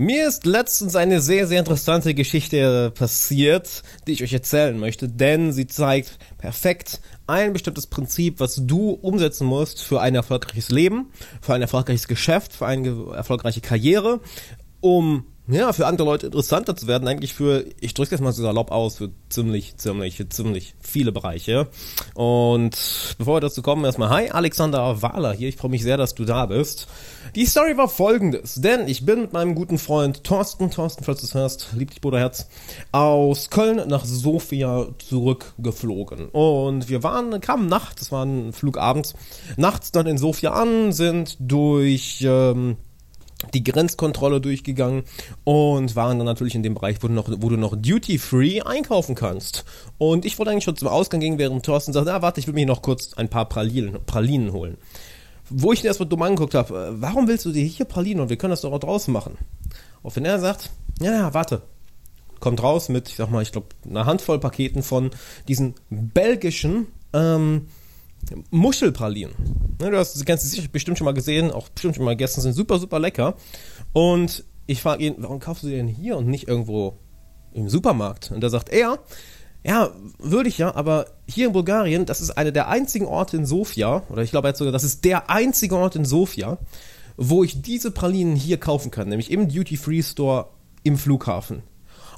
Mir ist letztens eine sehr, sehr interessante Geschichte passiert, die ich euch erzählen möchte, denn sie zeigt perfekt ein bestimmtes Prinzip, was du umsetzen musst für ein erfolgreiches Leben, für ein erfolgreiches Geschäft, für eine erfolgreiche Karriere, um ja, für andere Leute interessanter zu werden, eigentlich für, ich drücke das mal so salopp aus, für ziemlich, ziemlich, ziemlich viele Bereiche. Und bevor wir dazu kommen, erstmal, hi, Alexander Wahler hier, ich freue mich sehr, dass du da bist. Die Story war folgendes, denn ich bin mit meinem guten Freund Thorsten, Thorsten, falls du es hörst, lieb dich Bruderherz, aus Köln nach Sofia zurückgeflogen. Und wir waren, kamen nachts, das war ein Flug abends, nachts dann in Sofia an, sind durch, ähm, die Grenzkontrolle durchgegangen und waren dann natürlich in dem Bereich, wo du noch, wo du noch Duty-Free einkaufen kannst. Und ich wollte eigentlich schon zum Ausgang gehen, während Thorsten sagt, na warte, ich will mir noch kurz ein paar Pralinen, Pralinen holen. Wo ich ihn erstmal dumm angeguckt habe, äh, warum willst du dir hier Pralinen und wir können das doch auch draußen machen? Und wenn er sagt, ja, ja, warte, kommt raus mit, ich sag mal, ich glaube, einer Handvoll Paketen von diesen belgischen ähm, Muschelpralinen. Ne, du hast das Ganze sicher bestimmt schon mal gesehen, auch bestimmt schon mal gegessen, sind super, super lecker. Und ich frage ihn, warum kaufst du die denn hier und nicht irgendwo im Supermarkt? Und da sagt er, ja, würde ich ja, aber hier in Bulgarien, das ist einer der einzigen Orte in Sofia, oder ich glaube jetzt sogar, das ist der einzige Ort in Sofia, wo ich diese Pralinen hier kaufen kann, nämlich im Duty-Free-Store im Flughafen.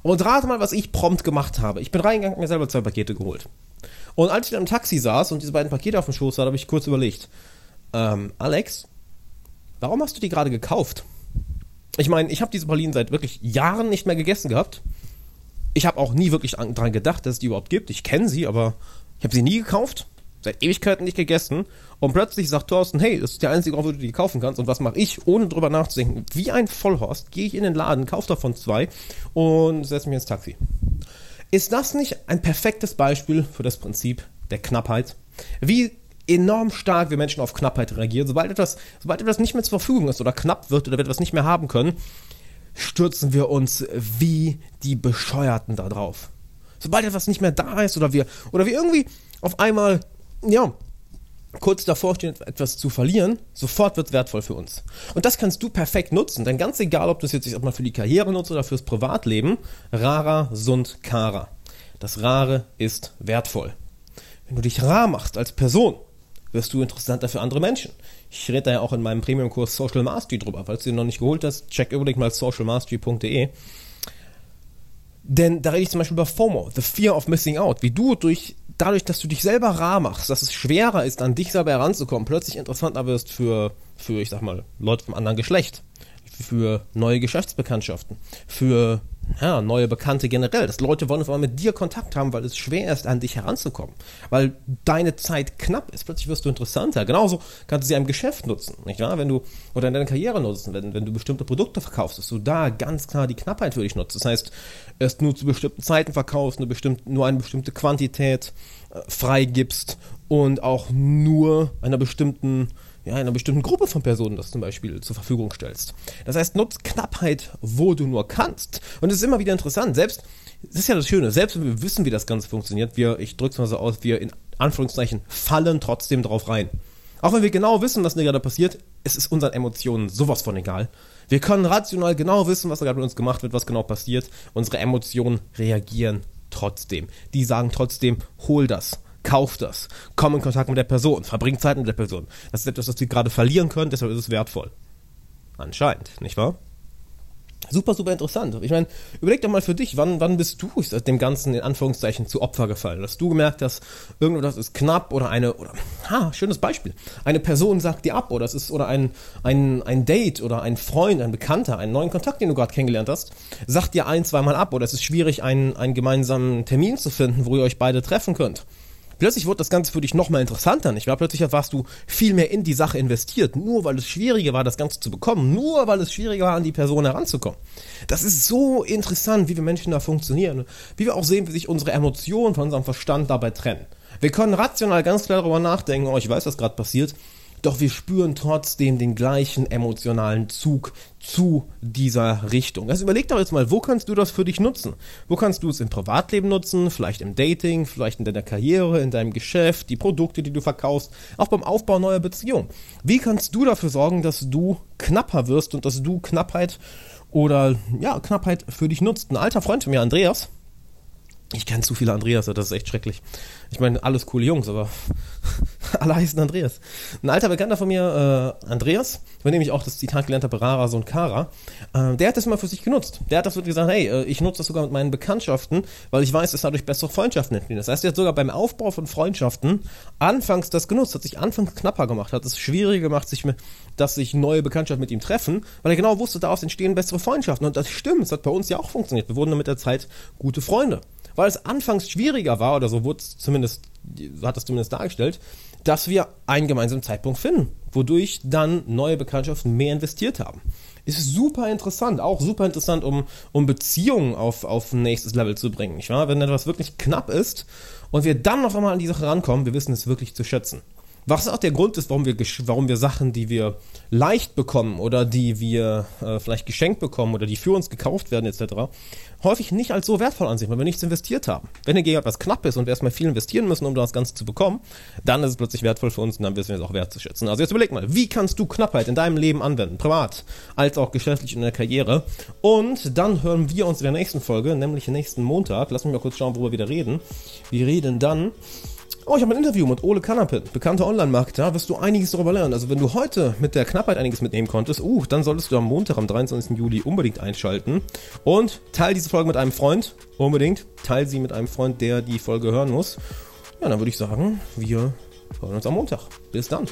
Und rate mal, was ich prompt gemacht habe. Ich bin reingegangen und mir selber zwei Pakete geholt. Und als ich dann im Taxi saß und diese beiden Pakete auf dem Schoß hatte, habe ich kurz überlegt, ähm, Alex, warum hast du die gerade gekauft? Ich meine, ich habe diese Pralinen seit wirklich Jahren nicht mehr gegessen gehabt. Ich habe auch nie wirklich daran gedacht, dass es die überhaupt gibt. Ich kenne sie, aber ich habe sie nie gekauft. Seit Ewigkeiten nicht gegessen. Und plötzlich sagt Thorsten, hey, das ist der einzige Ort, wo du die kaufen kannst. Und was mache ich, ohne drüber nachzudenken? Wie ein Vollhorst gehe ich in den Laden, kaufe davon zwei und setze mich ins Taxi. Ist das nicht ein perfektes Beispiel für das Prinzip der Knappheit? Wie enorm stark wir Menschen auf Knappheit reagieren. Sobald etwas, sobald etwas nicht mehr zur Verfügung ist oder knapp wird oder wir etwas nicht mehr haben können, stürzen wir uns wie die Bescheuerten da drauf. Sobald etwas nicht mehr da ist oder wir, oder wir irgendwie auf einmal, ja, kurz davor stehen, etwas zu verlieren, sofort wird es wertvoll für uns. Und das kannst du perfekt nutzen, denn ganz egal, ob du es jetzt mal für die Karriere nutzt oder fürs Privatleben, rara sunt cara. Das Rare ist wertvoll. Wenn du dich rar machst als Person, wirst du interessanter für andere Menschen. Ich rede da ja auch in meinem Premium-Kurs Social Mastery drüber. Falls du ihn noch nicht geholt hast, check unbedingt mal socialmastery.de. Denn da rede ich zum Beispiel über FOMO, the fear of missing out, wie du durch dadurch, dass du dich selber rar machst, dass es schwerer ist, an dich selber heranzukommen, plötzlich interessanter wirst für, für, ich sag mal, Leute vom anderen Geschlecht, für neue Geschäftsbekanntschaften, für ja, neue Bekannte generell. Dass Leute wollen auf einmal mit dir Kontakt haben, weil es schwer ist, an dich heranzukommen. Weil deine Zeit knapp ist. Plötzlich wirst du interessanter. Genauso kannst du sie im Geschäft nutzen, nicht wahr? Wenn du, oder in deiner Karriere nutzen, wenn, wenn du bestimmte Produkte verkaufst, dass du da ganz klar die Knappheit für dich nutzt. Das heißt, erst nur zu bestimmten Zeiten verkaufst, eine bestimmte, nur eine bestimmte Quantität äh, freigibst und auch nur einer bestimmten ja, einer bestimmten Gruppe von Personen das zum Beispiel zur Verfügung stellst. Das heißt, nutzt Knappheit, wo du nur kannst. Und es ist immer wieder interessant, selbst, das ist ja das Schöne, selbst wenn wir wissen, wie das Ganze funktioniert, wir, ich drück's mal so aus, wir in Anführungszeichen fallen trotzdem drauf rein. Auch wenn wir genau wissen, was gerade passiert, es ist unseren Emotionen sowas von egal. Wir können rational genau wissen, was da gerade mit uns gemacht wird, was genau passiert. Unsere Emotionen reagieren trotzdem. Die sagen trotzdem, hol das Kauf das. Komm in Kontakt mit der Person. Verbring Zeit mit der Person. Das ist etwas, was wir gerade verlieren können, deshalb ist es wertvoll. Anscheinend, nicht wahr? Super, super interessant. Ich meine, überleg doch mal für dich, wann, wann bist du dem Ganzen in Anführungszeichen zu Opfer gefallen? Dass du gemerkt hast, irgendwas ist knapp oder eine, oder, ha, schönes Beispiel. Eine Person sagt dir ab oder es ist, oder ein, ein, ein Date oder ein Freund, ein Bekannter, einen neuen Kontakt, den du gerade kennengelernt hast, sagt dir ein, zweimal ab oder es ist schwierig, einen, einen gemeinsamen Termin zu finden, wo ihr euch beide treffen könnt plötzlich wurde das Ganze für dich nochmal interessanter, nicht wahr? Plötzlich warst du viel mehr in die Sache investiert, nur weil es schwieriger war, das Ganze zu bekommen, nur weil es schwieriger war, an die Person heranzukommen. Das ist so interessant, wie wir Menschen da funktionieren, wie wir auch sehen, wie sich unsere Emotionen von unserem Verstand dabei trennen. Wir können rational ganz klar darüber nachdenken, oh, ich weiß, was gerade passiert, doch wir spüren trotzdem den gleichen emotionalen Zug zu dieser Richtung. Also überleg doch jetzt mal, wo kannst du das für dich nutzen? Wo kannst du es im Privatleben nutzen, vielleicht im Dating, vielleicht in deiner Karriere, in deinem Geschäft, die Produkte, die du verkaufst, auch beim Aufbau neuer Beziehungen. Wie kannst du dafür sorgen, dass du knapper wirst und dass du Knappheit oder ja, Knappheit für dich nutzt. Ein alter Freund von mir, Andreas, ich kenne zu viele Andreas, das ist echt schrecklich. Ich meine, alles coole Jungs, aber alle heißen Andreas. Ein alter Bekannter von mir, äh, Andreas, von dem ich auch das Zitat gelernt habe, rara Sohn Kara, äh, der hat das immer für sich genutzt. Der hat das wirklich gesagt, hey, äh, ich nutze das sogar mit meinen Bekanntschaften, weil ich weiß, dass dadurch bessere Freundschaften entstehen. Das heißt, er hat sogar beim Aufbau von Freundschaften anfangs das genutzt, hat sich anfangs knapper gemacht, hat es schwieriger gemacht, sich mit, dass sich neue Bekanntschaften mit ihm treffen, weil er genau wusste, daraus entstehen bessere Freundschaften. Und das stimmt, das hat bei uns ja auch funktioniert. Wir wurden mit der Zeit gute Freunde weil es anfangs schwieriger war, oder so wurde es zumindest, hat es zumindest dargestellt, dass wir einen gemeinsamen Zeitpunkt finden, wodurch dann neue Bekanntschaften mehr investiert haben. Ist super interessant, auch super interessant, um, um Beziehungen auf, auf ein nächstes Level zu bringen, nicht wahr? Wenn etwas wirklich knapp ist und wir dann auf einmal an die Sache rankommen, wir wissen es wirklich zu schätzen. Was auch der Grund ist, warum wir, warum wir Sachen, die wir leicht bekommen oder die wir äh, vielleicht geschenkt bekommen oder die für uns gekauft werden etc., häufig nicht als so wertvoll ansehen, weil wir nichts investiert haben. Wenn hingegen etwas knapp ist und wir erstmal viel investieren müssen, um das Ganze zu bekommen, dann ist es plötzlich wertvoll für uns und dann wissen wir es auch wertzuschätzen. Also jetzt überleg mal, wie kannst du Knappheit in deinem Leben anwenden, privat als auch geschäftlich in der Karriere? Und dann hören wir uns in der nächsten Folge, nämlich nächsten Montag. Lass mich mal kurz schauen, worüber wir wieder reden. Wir reden dann Oh, ich habe ein Interview mit Ole Kanapin, bekannter Online-Marketer. Wirst du einiges darüber lernen. Also wenn du heute mit der Knappheit einiges mitnehmen konntest, uh, dann solltest du am Montag, am 23. Juli unbedingt einschalten. Und teil diese Folge mit einem Freund. Unbedingt. Teil sie mit einem Freund, der die Folge hören muss. Ja, dann würde ich sagen, wir hören uns am Montag. Bis dann.